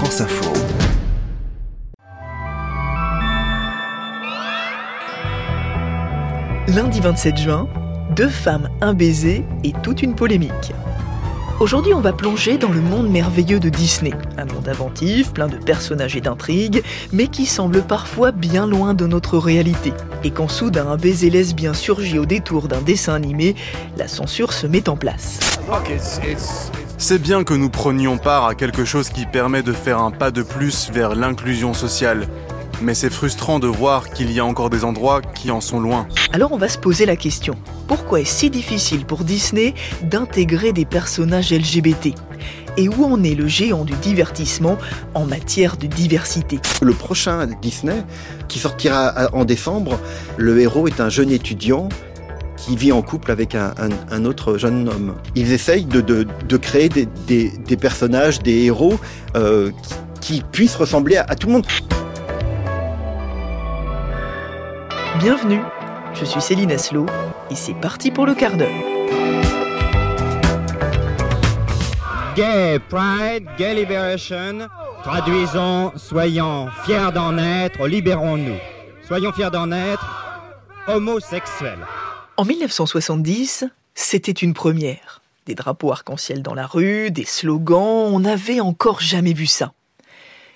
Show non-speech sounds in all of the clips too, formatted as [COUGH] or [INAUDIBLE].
France Info. Lundi 27 juin, deux femmes, un baiser et toute une polémique. Aujourd'hui, on va plonger dans le monde merveilleux de Disney. Un monde inventif, plein de personnages et d'intrigues, mais qui semble parfois bien loin de notre réalité. Et quand soudain un baiser lesbien surgit au détour d'un dessin animé, la censure se met en place. C'est bien que nous prenions part à quelque chose qui permet de faire un pas de plus vers l'inclusion sociale. Mais c'est frustrant de voir qu'il y a encore des endroits qui en sont loin. Alors on va se poser la question, pourquoi est-ce si difficile pour Disney d'intégrer des personnages LGBT et où en est le géant du divertissement en matière de diversité? Le prochain Disney, qui sortira en décembre, le héros est un jeune étudiant qui vit en couple avec un, autre jeune homme. Ils essayent de, créer des, personnages, des héros euh, qui, puissent ressembler à tout le monde. Bienvenue, je suis Céline Aslo et c'est parti pour le quart d'heure. Gay Pride, Gay Liberation, traduisons, soyons fiers d'en être, libérons-nous. Soyons fiers d'en être, homosexuels. En 1970, c'était une première. Des drapeaux arc-en-ciel dans la rue, des slogans, on n'avait encore jamais vu ça.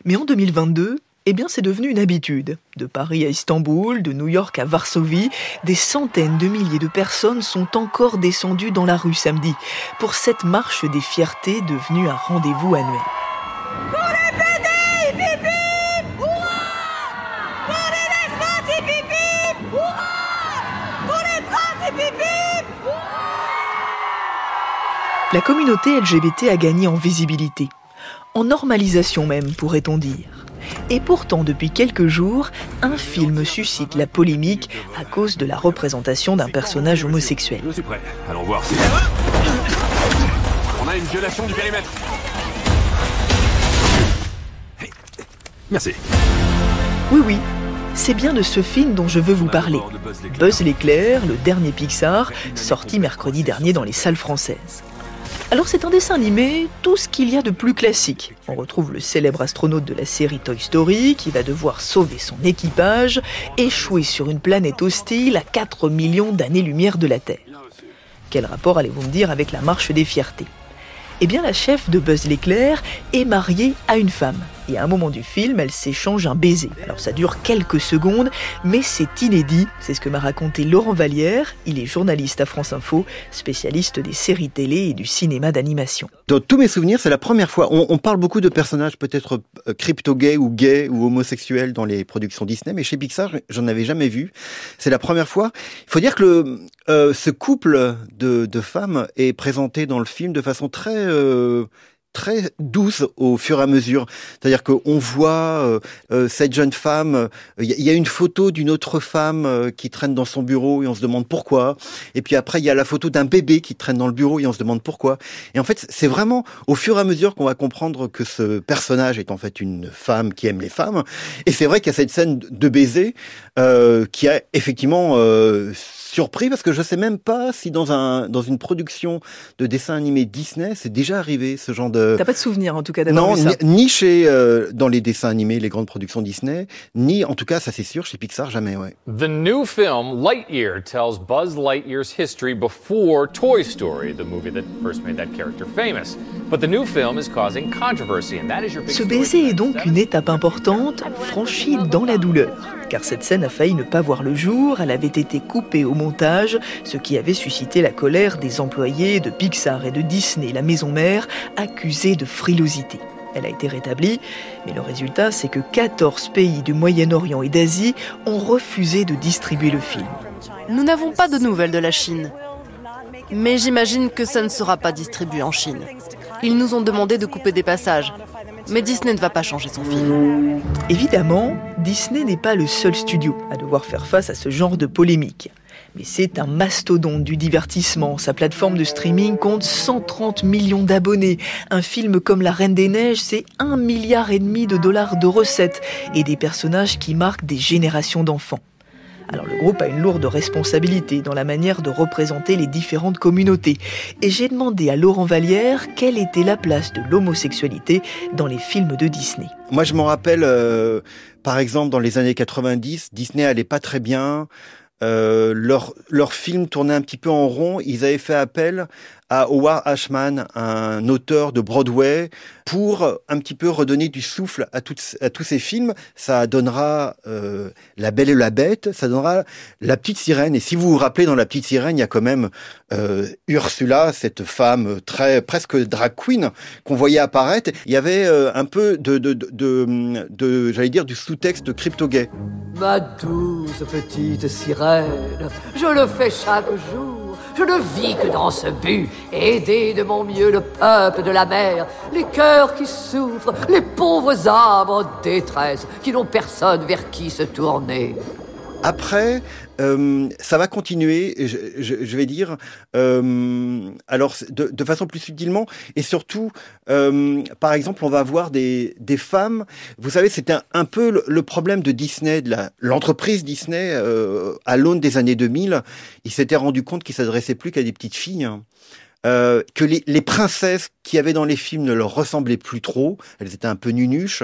Mais en 2022, eh bien, c'est devenu une habitude. De Paris à Istanbul, de New York à Varsovie, des centaines de milliers de personnes sont encore descendues dans la rue samedi pour cette marche des fiertés devenue un rendez-vous annuel. La communauté LGBT a gagné en visibilité, en normalisation même, pourrait-on dire. Et pourtant, depuis quelques jours, un film suscite la polémique à cause de la représentation d'un personnage homosexuel. Je suis prêt. Allons voir si... On a une violation du périmètre. Merci. Oui, oui. C'est bien de ce film dont je veux vous parler. Buzz l'éclair, le dernier Pixar, sorti mercredi dernier dans les salles françaises. Alors c'est un dessin animé, tout ce qu'il y a de plus classique. On retrouve le célèbre astronaute de la série Toy Story qui va devoir sauver son équipage, échouer sur une planète hostile à 4 millions d'années-lumière de la Terre. Quel rapport allez-vous me dire avec la marche des fiertés? Eh bien la chef de Buzz l'éclair est mariée à une femme. Et à un moment du film, elle s'échange un baiser. Alors ça dure quelques secondes, mais c'est inédit. C'est ce que m'a raconté Laurent Vallière. Il est journaliste à France Info, spécialiste des séries télé et du cinéma d'animation. Dans tous mes souvenirs, c'est la première fois. On, parle beaucoup de personnages peut-être euh, crypto-gays ou gays ou homosexuels dans les productions Disney, mais chez Pixar, j'en avais jamais vu. C'est la première fois. Il faut dire que euh, ce couple de, femmes est présenté dans le film de façon très euh, très douce au fur et à mesure. C'est-à-dire qu'on voit euh, euh, cette jeune femme, il y, a une photo d'une autre femme euh, qui traîne dans son bureau et on se demande pourquoi. Et puis après, il y a la photo d'un bébé qui traîne dans le bureau et on se demande pourquoi. Et en fait, c'est vraiment au fur et à mesure qu'on va comprendre que ce personnage est en fait une femme qui aime les femmes. Et c'est vrai qu'il y a cette scène de baiser qui a effectivement surpris parce que je sais même pas si dans un dans une production de dessin animé Disney c'est déjà arrivé ce genre de. T'as pas de souvenir en tout cas d'avoir vu ça. Non, ni chez euh, dans les dessins animés, les grandes productions Disney, ni en tout cas ça c'est sûr chez Pixar jamais ouais. The new film Lightyear tells Buzz Lightyear's history before Toy Story, the movie that first made that character famous. But the new film is causing controversy and that is your big Ce baiser est donc une étape importante franchie dans la douleur car cette scène a failli ne pas voir le jour, elle avait été coupée au montage, ce qui avait suscité la colère des employés de Pixar et de Disney, la maison mère, accusée de frilosité. Elle a été rétablie, mais le résultat, c'est que 14 pays du Moyen-Orient et d'Asie ont refusé de distribuer le film. Nous n'avons pas de nouvelles de la Chine. Mais j'imagine que ça ne sera pas distribué en Chine. Ils nous ont demandé de couper des passages. Mais Disney ne va pas changer son film. Évidemment, Disney n'est pas le seul studio à devoir faire face à ce genre de polémique. Mais c'est un mastodonte du divertissement. Sa plateforme de streaming compte 130 millions d'abonnés. Un film comme La Reine des Neiges, c'est un milliard et demi de dollars de recettes et des personnages qui marquent des générations d'enfants. Alors le groupe a une lourde responsabilité dans la manière de représenter les différentes communautés. Et j'ai demandé à Laurent Vallière quelle était la place de l'homosexualité dans les films de Disney. Moi je m'en rappelle, euh, par exemple dans les années 90, Disney allait pas très bien. Euh, leur, leur film tournait un petit peu en rond. Ils avaient fait appel à Howard Ashman, un auteur de Broadway, pour un petit peu redonner du souffle à, tous ces films. Ça donnera euh, La Belle et la Bête, ça donnera La Petite Sirène. Et si vous vous rappelez, dans La Petite Sirène, il y a quand même euh, Ursula, cette femme presque drag queen qu'on voyait apparaître. Il y avait euh, un peu j'allais dire, du sous-texte crypto-gay. Ma douce petite sirène, je le fais chaque jour. Je ne vis que dans ce but, aider de mon mieux le peuple de la mer, les cœurs qui souffrent, les pauvres âmes en détresse, qui n'ont personne vers qui se tourner. Après, euh, ça va continuer, je, je, je vais dire, euh, alors de, de, façon plus subtilement, et surtout, euh, par exemple, on va avoir des, des femmes. Vous savez, c'était un, peu le, le, problème de Disney, de l'entreprise Disney euh, à l'aune des années 2000. Il s'était rendu compte qu'il s'adressait plus qu'à des petites filles. Hein. Euh, que les, les, princesses qui avaient dans les films ne leur ressemblaient plus trop, elles étaient un peu nunuches.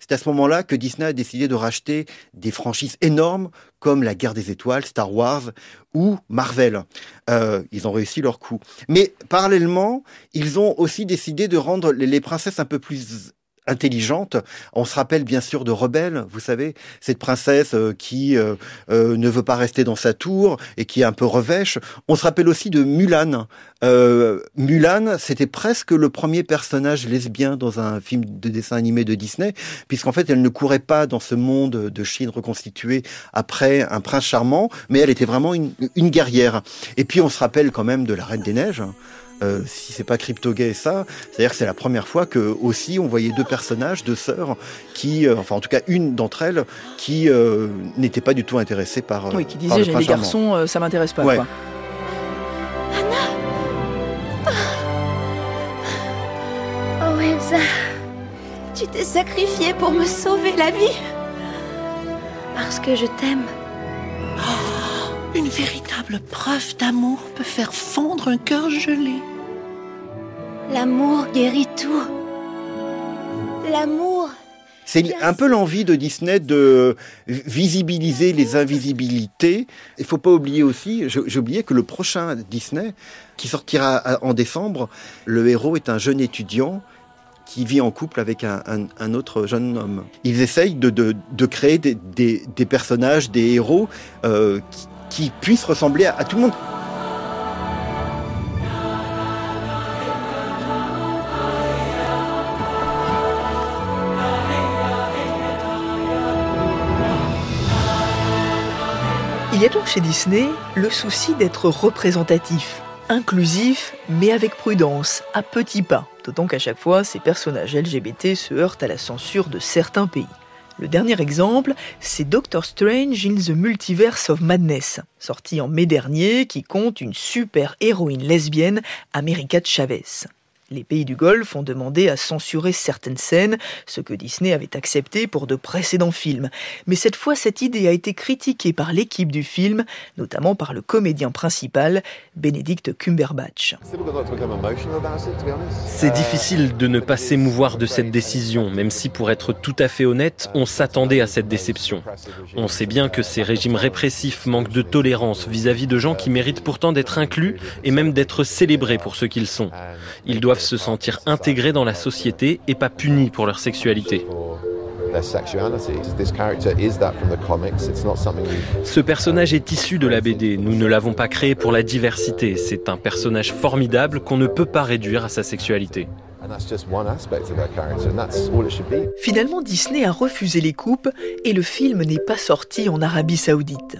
C'est à ce moment-là que Disney a décidé de racheter des franchises énormes comme La Guerre des Étoiles, Star Wars ou Marvel. Euh, ils ont réussi leur coup. Mais parallèlement, ils ont aussi décidé de rendre les, les princesses un peu plus intelligente. On se rappelle bien sûr de Rebelle, vous savez, cette princesse euh, qui euh, euh, ne veut pas rester dans sa tour et qui est un peu revêche. On se rappelle aussi de Mulan. Euh, Mulan, c'était presque le premier personnage lesbien dans un film de dessin animé de Disney, puisqu'en fait, elle ne courait pas dans ce monde de Chine reconstitué après un prince charmant, mais elle était vraiment une, une guerrière. Et puis, on se rappelle quand même de la Reine des Neiges. Euh, si c'est pas crypto gay ça, c'est-à-dire que c'est la première fois que aussi on voyait deux personnages, deux sœurs, qui, euh, enfin en tout cas une d'entre elles, qui euh, n'était pas du tout intéressée par. Oui, qui disait j'ai les garçons, ça m'intéresse pas. Ouais. Quoi. Anna Oh Elsa, tu t'es sacrifiée pour me sauver la vie. Parce que je t'aime. Une véritable preuve d'amour peut faire fondre un cœur gelé. L'amour guérit tout. L'amour. C'est un peu l'envie de Disney de visibiliser les invisibilités. Il faut pas oublier aussi, j'ai oublié que le prochain Disney, qui sortira en décembre, le héros est un jeune étudiant qui vit en couple avec un, un, un autre jeune homme. Ils essayent de, de, de créer des, des, des, personnages, des héros euh, qui, qui puisse ressembler à, tout le monde. Il y a donc chez Disney le souci d'être représentatif, inclusif, mais avec prudence, à petits pas, d'autant qu'à chaque fois, ces personnages LGBT se heurtent à la censure de certains pays. Le dernier exemple, c'est Doctor Strange in the Multiverse of Madness, sorti en mai dernier, qui compte une super héroïne lesbienne, America Chavez. Les pays du Golfe ont demandé à censurer certaines scènes, ce que Disney avait accepté pour de précédents films. Mais cette fois, cette idée a été critiquée par l'équipe du film, notamment par le comédien principal, Benedict Cumberbatch. C'est difficile de ne pas s'émouvoir de cette décision, même si, pour être tout à fait honnête, on s'attendait à cette déception. On sait bien que ces régimes répressifs manquent de tolérance vis-à-vis -vis de gens qui méritent pourtant d'être inclus et même d'être célébrés pour ce qu'ils sont. Ils doivent se sentir intégrés dans la société et pas punis pour leur sexualité. Ce personnage est issu de la BD. Nous ne l'avons pas créé pour la diversité. C'est un personnage formidable qu'on ne peut pas réduire à sa sexualité. Finalement, Disney a refusé les coupes et le film n'est pas sorti en Arabie Saoudite.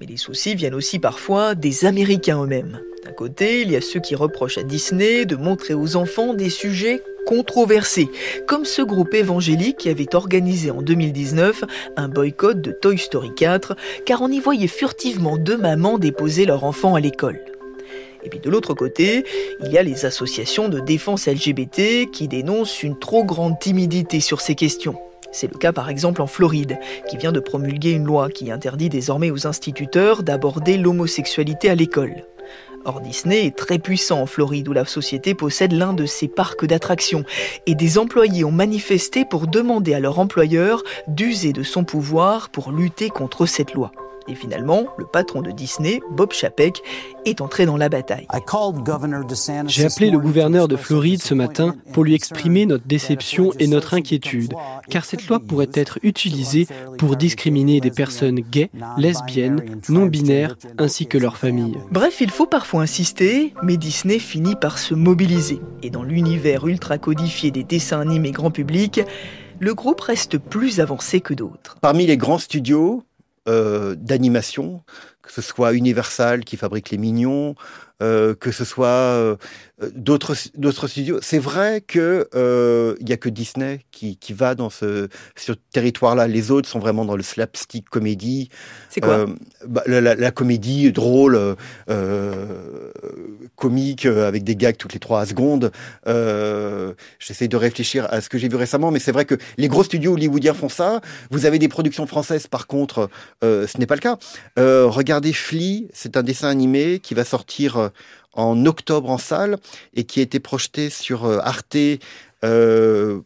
Mais les soucis viennent aussi parfois des Américains eux-mêmes. D'un côté, il y a ceux qui reprochent à Disney de montrer aux enfants des sujets controversés, comme ce groupe évangélique qui avait organisé en 2019 un boycott de Toy Story 4, car on y voyait furtivement deux mamans déposer leur enfant à l'école. Et puis de l'autre côté, il y a les associations de défense LGBT qui dénoncent une trop grande timidité sur ces questions. C'est le cas par exemple en Floride, qui vient de promulguer une loi qui interdit désormais aux instituteurs d'aborder l'homosexualité à l'école. Or, Disney est très puissant en Floride où la société possède l'un de ses parcs d'attractions et des employés ont manifesté pour demander à leur employeur d'user de son pouvoir pour lutter contre cette loi. Et finalement, le patron de Disney, Bob Chapek, est entré dans la bataille. J'ai appelé le gouverneur de Floride ce matin pour lui exprimer notre déception et notre inquiétude, car cette loi pourrait être utilisée pour discriminer des personnes gays, lesbiennes, non-binaires, ainsi que leurs familles. Bref, il faut parfois insister, mais Disney finit par se mobiliser. Et dans l'univers ultra codifié des dessins animés grand public, le groupe reste plus avancé que d'autres. Parmi les grands studios, euh, d'animation, que ce soit Universal qui fabrique les Mignons, euh, que ce soit euh, d'autres d'autres studios. C'est vrai que euh, il y a que Disney qui, qui va dans ce, ce territoire-là. Les autres sont vraiment dans le slapstick comédie. C'est quoi? Bah, la, la, la, comédie drôle, comique avec des gags toutes les trois secondes. J'essaie de réfléchir à ce que j'ai vu récemment, mais c'est vrai que les gros studios hollywoodiens font ça. Vous avez des productions françaises, par contre, ce n'est pas le cas. regardez Flea, c'est un dessin animé qui va sortir en octobre en salle et qui a été projeté sur euh, Arte euh,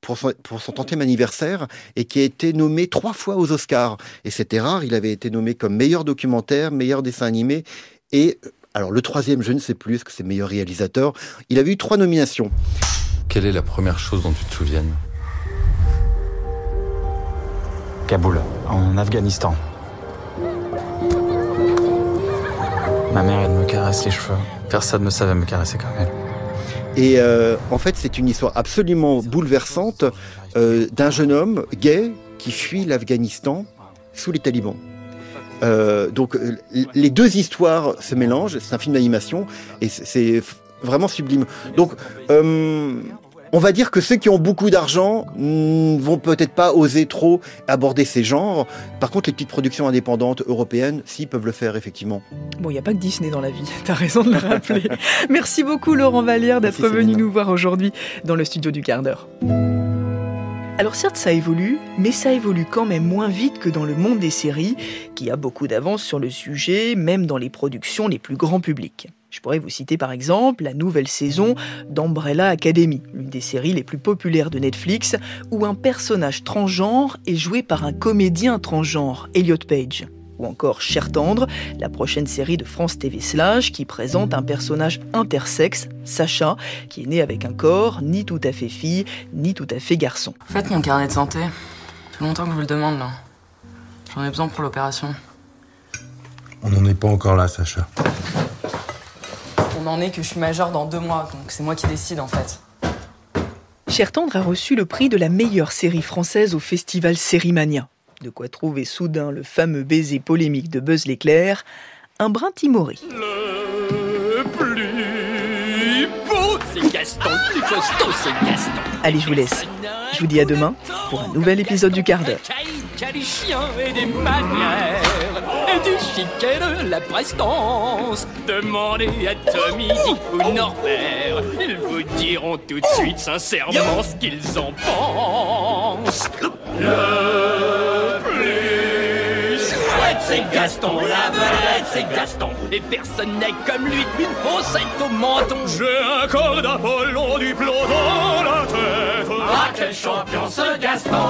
pour son, pour son tantième anniversaire et qui a été nommé trois fois aux Oscars. Et c'était rare, il avait été nommé comme meilleur documentaire, meilleur dessin animé et alors le troisième, je ne sais plus, est-ce que c'est meilleur réalisateur? Il avait eu trois nominations. Quelle est la première chose dont tu te souviennes? Kaboul, en Afghanistan. Ma mère, elle me caresse les cheveux. Personne ne savait me caresser comme elle. Et euh, en fait, c'est une histoire absolument bouleversante euh, d'un jeune homme gay qui fuit l'Afghanistan sous les talibans. Euh, donc les deux histoires se mélangent, c'est un film d'animation et c'est vraiment sublime. Donc euh, on va dire que ceux qui ont beaucoup d'argent ne vont peut-être pas oser trop aborder ces genres. Par contre, les petites productions indépendantes européennes, si, peuvent le faire, effectivement. Bon, il n'y a pas que Disney dans la vie, [LAUGHS] t'as raison de le rappeler. Merci beaucoup, Laurent Vallière, d'être venu nous voir aujourd'hui dans le studio du quart d'heure. Alors certes, ça évolue, mais ça évolue quand même moins vite que dans le monde des séries, qui a beaucoup d'avance sur le sujet, même dans les productions les plus grands publics. Je pourrais vous citer par exemple la nouvelle saison d'Umbrella Academy, l'une des séries les plus populaires de Netflix, où un personnage transgenre est joué par un comédien transgenre, Elliot Page. Ou encore Cher Tendre, la prochaine série de France TV Slash qui présente un personnage intersexe, Sacha, qui est né avec un corps ni tout à fait fille, ni tout à fait garçon. Faites mon carnet de santé. Ça fait longtemps que je vous le demande là. J'en ai besoin pour l'opération. On n'en est pas encore là, Sacha. On en est que je suis majeure dans deux mois, donc c'est moi qui décide en fait. Cher Tendre a reçu le prix de la meilleure série française au festival Sérimania. De quoi trouver soudain le fameux baiser polémique de Buzz l'éclair, un brin timoré. Le plus beau, c'est Gaston, le plus costaud, c'est Gaston. Allez, je vous laisse. Je vous dis à demain pour un nouvel épisode du quart d'heure. Des chiens et des manières, et du chic et de la prestance. Demandez à Tommy, Dick ou Norbert, ils vous diront tout de suite sincèrement ce qu'ils en pensent. Le c'est Gaston, la vedette, c'est Gaston. Et personne n'est comme lui, une faussette au menton. J'ai un corps d'Apollon, du plomb dans la tête. Ah, quel champion ce Gaston